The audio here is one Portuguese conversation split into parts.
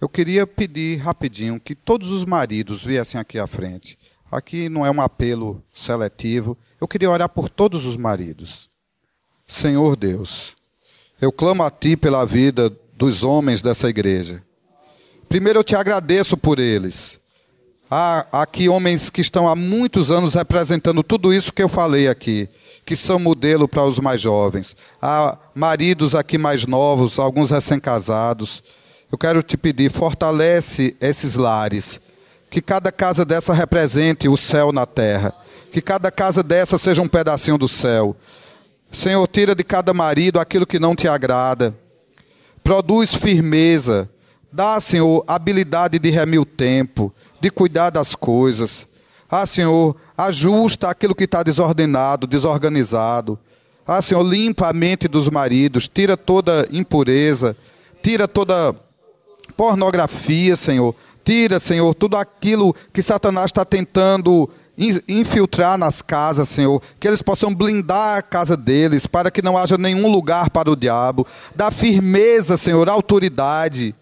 Eu queria pedir rapidinho que todos os maridos viessem aqui à frente. Aqui não é um apelo seletivo. Eu queria orar por todos os maridos. Senhor Deus, eu clamo a Ti pela vida dos homens dessa igreja. Primeiro eu te agradeço por eles. Há aqui homens que estão há muitos anos representando tudo isso que eu falei aqui, que são modelo para os mais jovens. Há maridos aqui mais novos, alguns recém-casados. Eu quero te pedir, fortalece esses lares. Que cada casa dessa represente o céu na terra. Que cada casa dessa seja um pedacinho do céu. Senhor, tira de cada marido aquilo que não te agrada. Produz firmeza. Dá, Senhor, habilidade de remir o tempo, de cuidar das coisas. Ah, Senhor, ajusta aquilo que está desordenado, desorganizado. Ah, Senhor, limpa a mente dos maridos, tira toda impureza, tira toda pornografia, Senhor. Tira, Senhor, tudo aquilo que Satanás está tentando infiltrar nas casas, Senhor, que eles possam blindar a casa deles, para que não haja nenhum lugar para o diabo. Dá firmeza, Senhor, autoridade.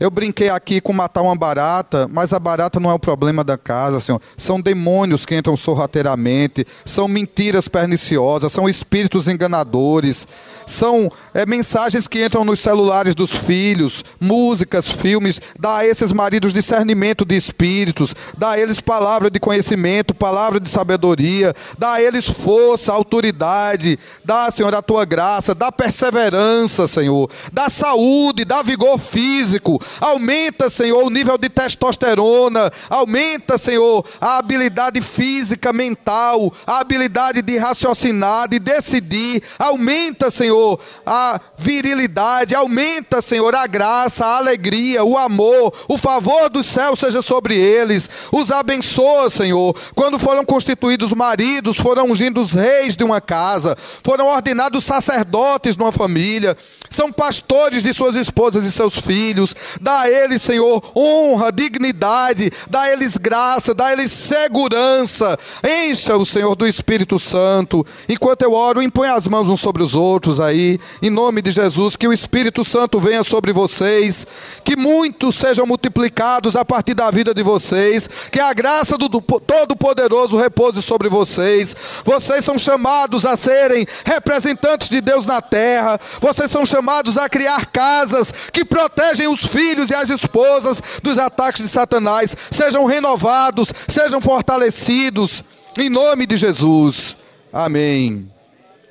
Eu brinquei aqui com matar uma barata, mas a barata não é o problema da casa, Senhor. São demônios que entram sorrateiramente, são mentiras perniciosas, são espíritos enganadores, são é, mensagens que entram nos celulares dos filhos, músicas, filmes. Dá a esses maridos discernimento de espíritos, dá a eles palavra de conhecimento, palavra de sabedoria, dá a eles força, autoridade, dá, Senhor, a tua graça, dá perseverança, Senhor, dá saúde, dá vigor físico, aumenta, Senhor, o nível de testosterona, aumenta, Senhor, a habilidade física, mental, a habilidade de raciocinar, de decidir, aumenta, Senhor a virilidade, aumenta, Senhor, a graça, a alegria, o amor, o favor do céu seja sobre eles, os abençoa, Senhor. Quando foram constituídos maridos, foram ungidos reis de uma casa, foram ordenados sacerdotes numa família são pastores de suas esposas e seus filhos. Dá a eles, Senhor, honra, dignidade, dá a eles graça, dá a eles segurança. Encha o Senhor do Espírito Santo. Enquanto eu oro, impõe as mãos uns sobre os outros aí, em nome de Jesus, que o Espírito Santo venha sobre vocês, que muitos sejam multiplicados a partir da vida de vocês, que a graça do Todo-Poderoso repouse sobre vocês. Vocês são chamados a serem representantes de Deus na terra. Vocês são chamados chamados a criar casas que protegem os filhos e as esposas dos ataques de Satanás. Sejam renovados, sejam fortalecidos, em nome de Jesus. Amém.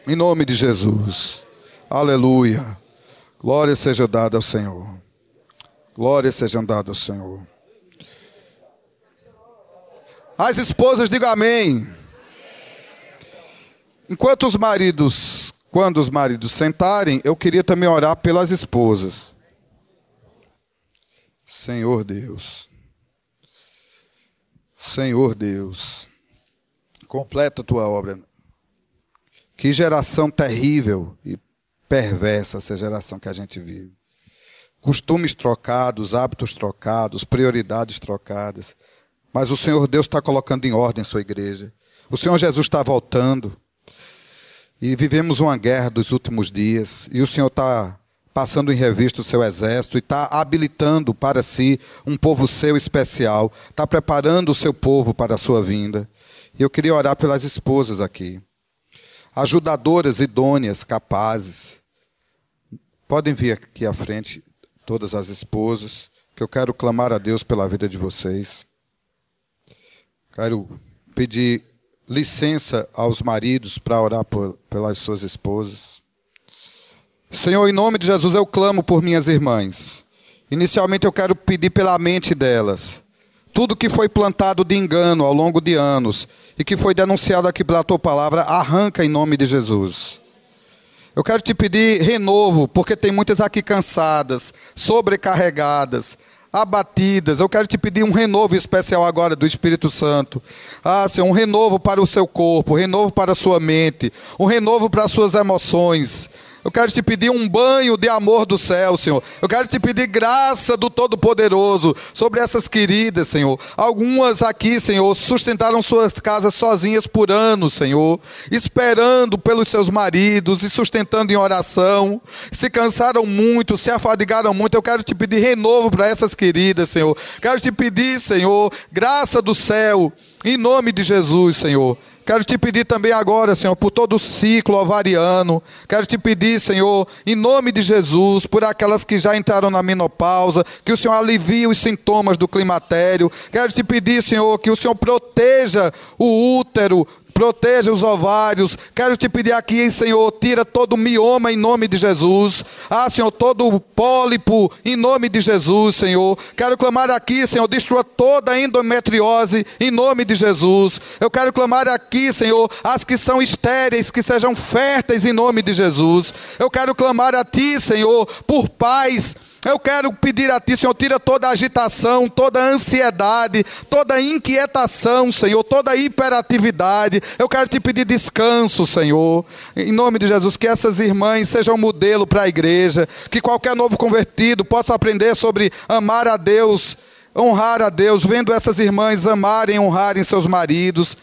Em nome de Jesus. Aleluia. Glória seja dada ao Senhor. Glória seja dada ao Senhor. As esposas, digam amém. Enquanto os maridos quando os maridos sentarem, eu queria também orar pelas esposas. Senhor Deus. Senhor Deus. Completa tua obra. Que geração terrível e perversa essa geração que a gente vive. Costumes trocados, hábitos trocados, prioridades trocadas. Mas o Senhor Deus está colocando em ordem sua igreja. O Senhor Jesus está voltando. E vivemos uma guerra dos últimos dias, e o Senhor está passando em revista o seu exército e está habilitando para si um povo seu especial, está preparando o seu povo para a sua vinda. E eu queria orar pelas esposas aqui, ajudadoras idôneas, capazes. Podem vir aqui à frente, todas as esposas, que eu quero clamar a Deus pela vida de vocês. Quero pedir licença aos maridos para orar por, pelas suas esposas. Senhor, em nome de Jesus eu clamo por minhas irmãs. Inicialmente eu quero pedir pela mente delas. Tudo que foi plantado de engano ao longo de anos e que foi denunciado aqui pela tua palavra, arranca em nome de Jesus. Eu quero te pedir renovo, porque tem muitas aqui cansadas, sobrecarregadas, abatidas. Eu quero te pedir um renovo especial agora do Espírito Santo. Ah, Senhor, um renovo para o seu corpo, um renovo para a sua mente, um renovo para as suas emoções. Eu quero te pedir um banho de amor do céu, Senhor. Eu quero te pedir graça do Todo-Poderoso sobre essas queridas, Senhor. Algumas aqui, Senhor, sustentaram suas casas sozinhas por anos, Senhor, esperando pelos seus maridos e sustentando em oração. Se cansaram muito, se afadigaram muito. Eu quero te pedir renovo para essas queridas, Senhor. Quero te pedir, Senhor, graça do céu, em nome de Jesus, Senhor. Quero te pedir também agora, Senhor, por todo o ciclo ovariano. Quero te pedir, Senhor, em nome de Jesus, por aquelas que já entraram na menopausa, que o Senhor alivie os sintomas do climatério. Quero te pedir, Senhor, que o Senhor proteja o útero, proteja os ovários. Quero te pedir aqui, Senhor, tira todo mioma em nome de Jesus. Ah, Senhor, todo pólipo em nome de Jesus, Senhor. Quero clamar aqui, Senhor, destrua toda a endometriose em nome de Jesus. Eu quero clamar aqui, Senhor, as que são estéreis, que sejam férteis em nome de Jesus. Eu quero clamar a Ti, Senhor, por paz eu quero pedir a Ti, Senhor, tira toda a agitação, toda ansiedade, toda inquietação, Senhor, toda hiperatividade. Eu quero te pedir descanso, Senhor. Em nome de Jesus, que essas irmãs sejam modelo para a igreja, que qualquer novo convertido possa aprender sobre amar a Deus, honrar a Deus, vendo essas irmãs amarem e honrarem seus maridos.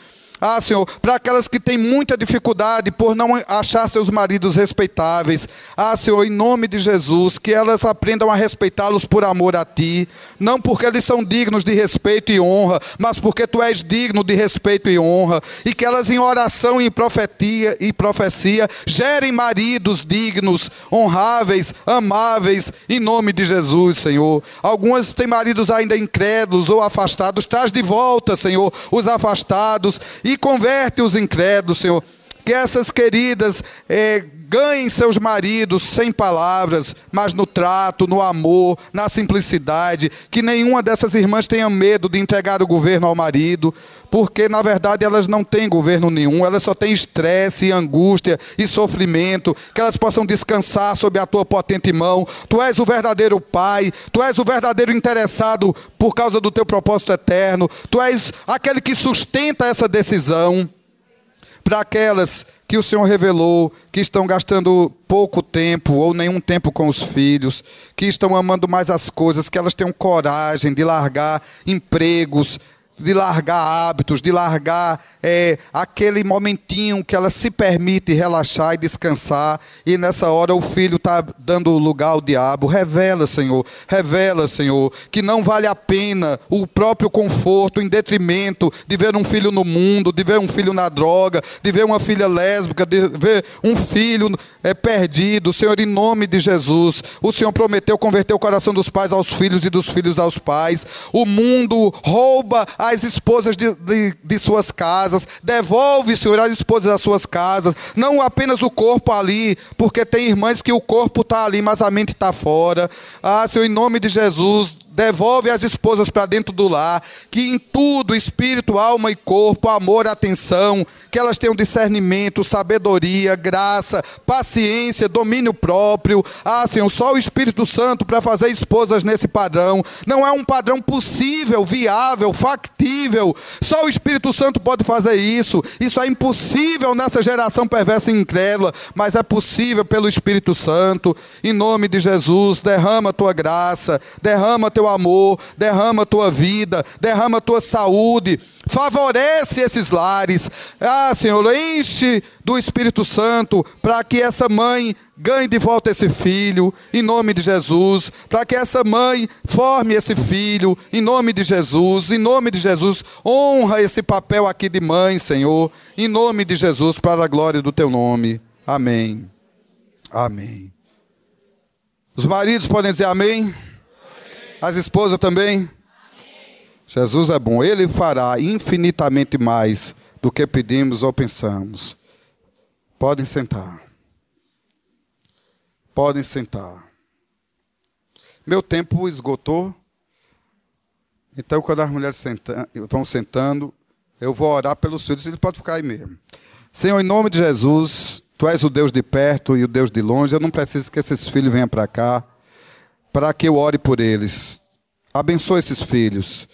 Ah, Senhor, para aquelas que têm muita dificuldade por não achar seus maridos respeitáveis. Ah, Senhor, em nome de Jesus, que elas aprendam a respeitá-los por amor a Ti. Não porque eles são dignos de respeito e honra, mas porque Tu és digno de respeito e honra. E que elas em oração e profetia e profecia gerem maridos dignos, honráveis, amáveis, em nome de Jesus, Senhor. Algumas têm maridos ainda incrédulos ou afastados. Traz de volta, Senhor, os afastados e e converte os incrédulos, Senhor. Que essas queridas é, ganhem seus maridos sem palavras, mas no trato, no amor, na simplicidade. Que nenhuma dessas irmãs tenha medo de entregar o governo ao marido, porque na verdade elas não têm governo nenhum, elas só têm estresse, angústia e sofrimento. Que elas possam descansar sob a tua potente mão. Tu és o verdadeiro Pai, tu és o verdadeiro interessado por causa do teu propósito eterno, tu és aquele que sustenta essa decisão para aquelas que o Senhor revelou, que estão gastando pouco tempo ou nenhum tempo com os filhos, que estão amando mais as coisas, que elas tenham coragem de largar empregos, de largar hábitos, de largar é, aquele momentinho que ela se permite relaxar e descansar, e nessa hora o filho está dando lugar ao diabo. Revela, Senhor, revela, Senhor, que não vale a pena o próprio conforto em detrimento de ver um filho no mundo, de ver um filho na droga, de ver uma filha lésbica, de ver um filho é, perdido. Senhor, em nome de Jesus, o Senhor prometeu converter o coração dos pais aos filhos e dos filhos aos pais. O mundo rouba as esposas de, de, de suas casas. Devolve, Senhor, as esposas das suas casas. Não apenas o corpo ali, porque tem irmãs que o corpo está ali, mas a mente está fora. Ah, Senhor, em nome de Jesus, devolve as esposas para dentro do lar, que em tudo, espírito, alma e corpo, amor, atenção, que elas tenham discernimento, sabedoria, graça, paciência, domínio próprio. Ah, Senhor, só o Espírito Santo para fazer esposas nesse padrão. Não é um padrão possível, viável, factível. Só o Espírito Santo pode fazer isso. Isso é impossível nessa geração perversa e incrédula, mas é possível pelo Espírito Santo. Em nome de Jesus, derrama a tua graça, derrama teu teu amor, derrama a tua vida, derrama a tua saúde, favorece esses lares. Ah, Senhor, enche do Espírito Santo para que essa mãe ganhe de volta esse filho, em nome de Jesus, para que essa mãe forme esse filho, em nome de Jesus, em nome de Jesus, honra esse papel aqui de mãe, Senhor, em nome de Jesus, para a glória do teu nome. Amém. Amém. Os maridos podem dizer amém? As esposas também? Jesus é bom. Ele fará infinitamente mais do que pedimos ou pensamos. Podem sentar. Podem sentar. Meu tempo esgotou. Então, quando as mulheres senta, vão sentando, eu vou orar pelos filhos. Eles podem ficar aí mesmo. Senhor, em nome de Jesus, Tu és o Deus de perto e o Deus de longe. Eu não preciso que esses filhos venham para cá para que eu ore por eles. Abençoa esses filhos.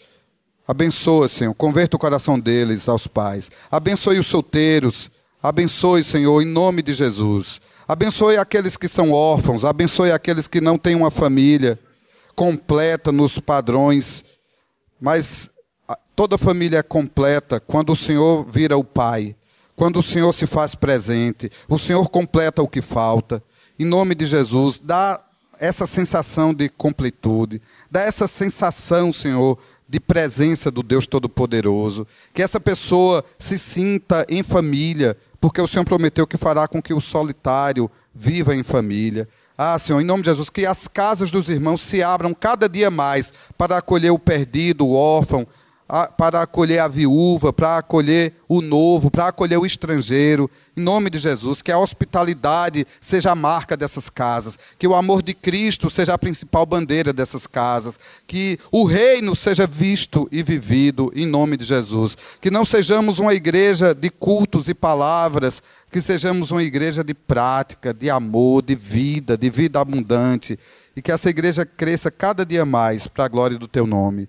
Abençoa, Senhor. Converta o coração deles aos pais. Abençoe os solteiros. Abençoe, Senhor, em nome de Jesus. Abençoe aqueles que são órfãos, abençoe aqueles que não têm uma família completa nos padrões, mas toda família é completa quando o Senhor vira o Pai, quando o Senhor se faz presente, o Senhor completa o que falta. Em nome de Jesus, dá essa sensação de completude, dá essa sensação, Senhor, de presença do Deus Todo-Poderoso. Que essa pessoa se sinta em família, porque o Senhor prometeu que fará com que o solitário viva em família. Ah, Senhor, em nome de Jesus, que as casas dos irmãos se abram cada dia mais para acolher o perdido, o órfão, para acolher a viúva, para acolher o novo, para acolher o estrangeiro. Em nome de Jesus, que a hospitalidade seja a marca dessas casas, que o amor de Cristo seja a principal bandeira dessas casas, que o reino seja visto e vivido em nome de Jesus. Que não sejamos uma igreja de cultos e palavras, que sejamos uma igreja de prática, de amor, de vida, de vida abundante. E que essa igreja cresça cada dia mais para a glória do teu nome.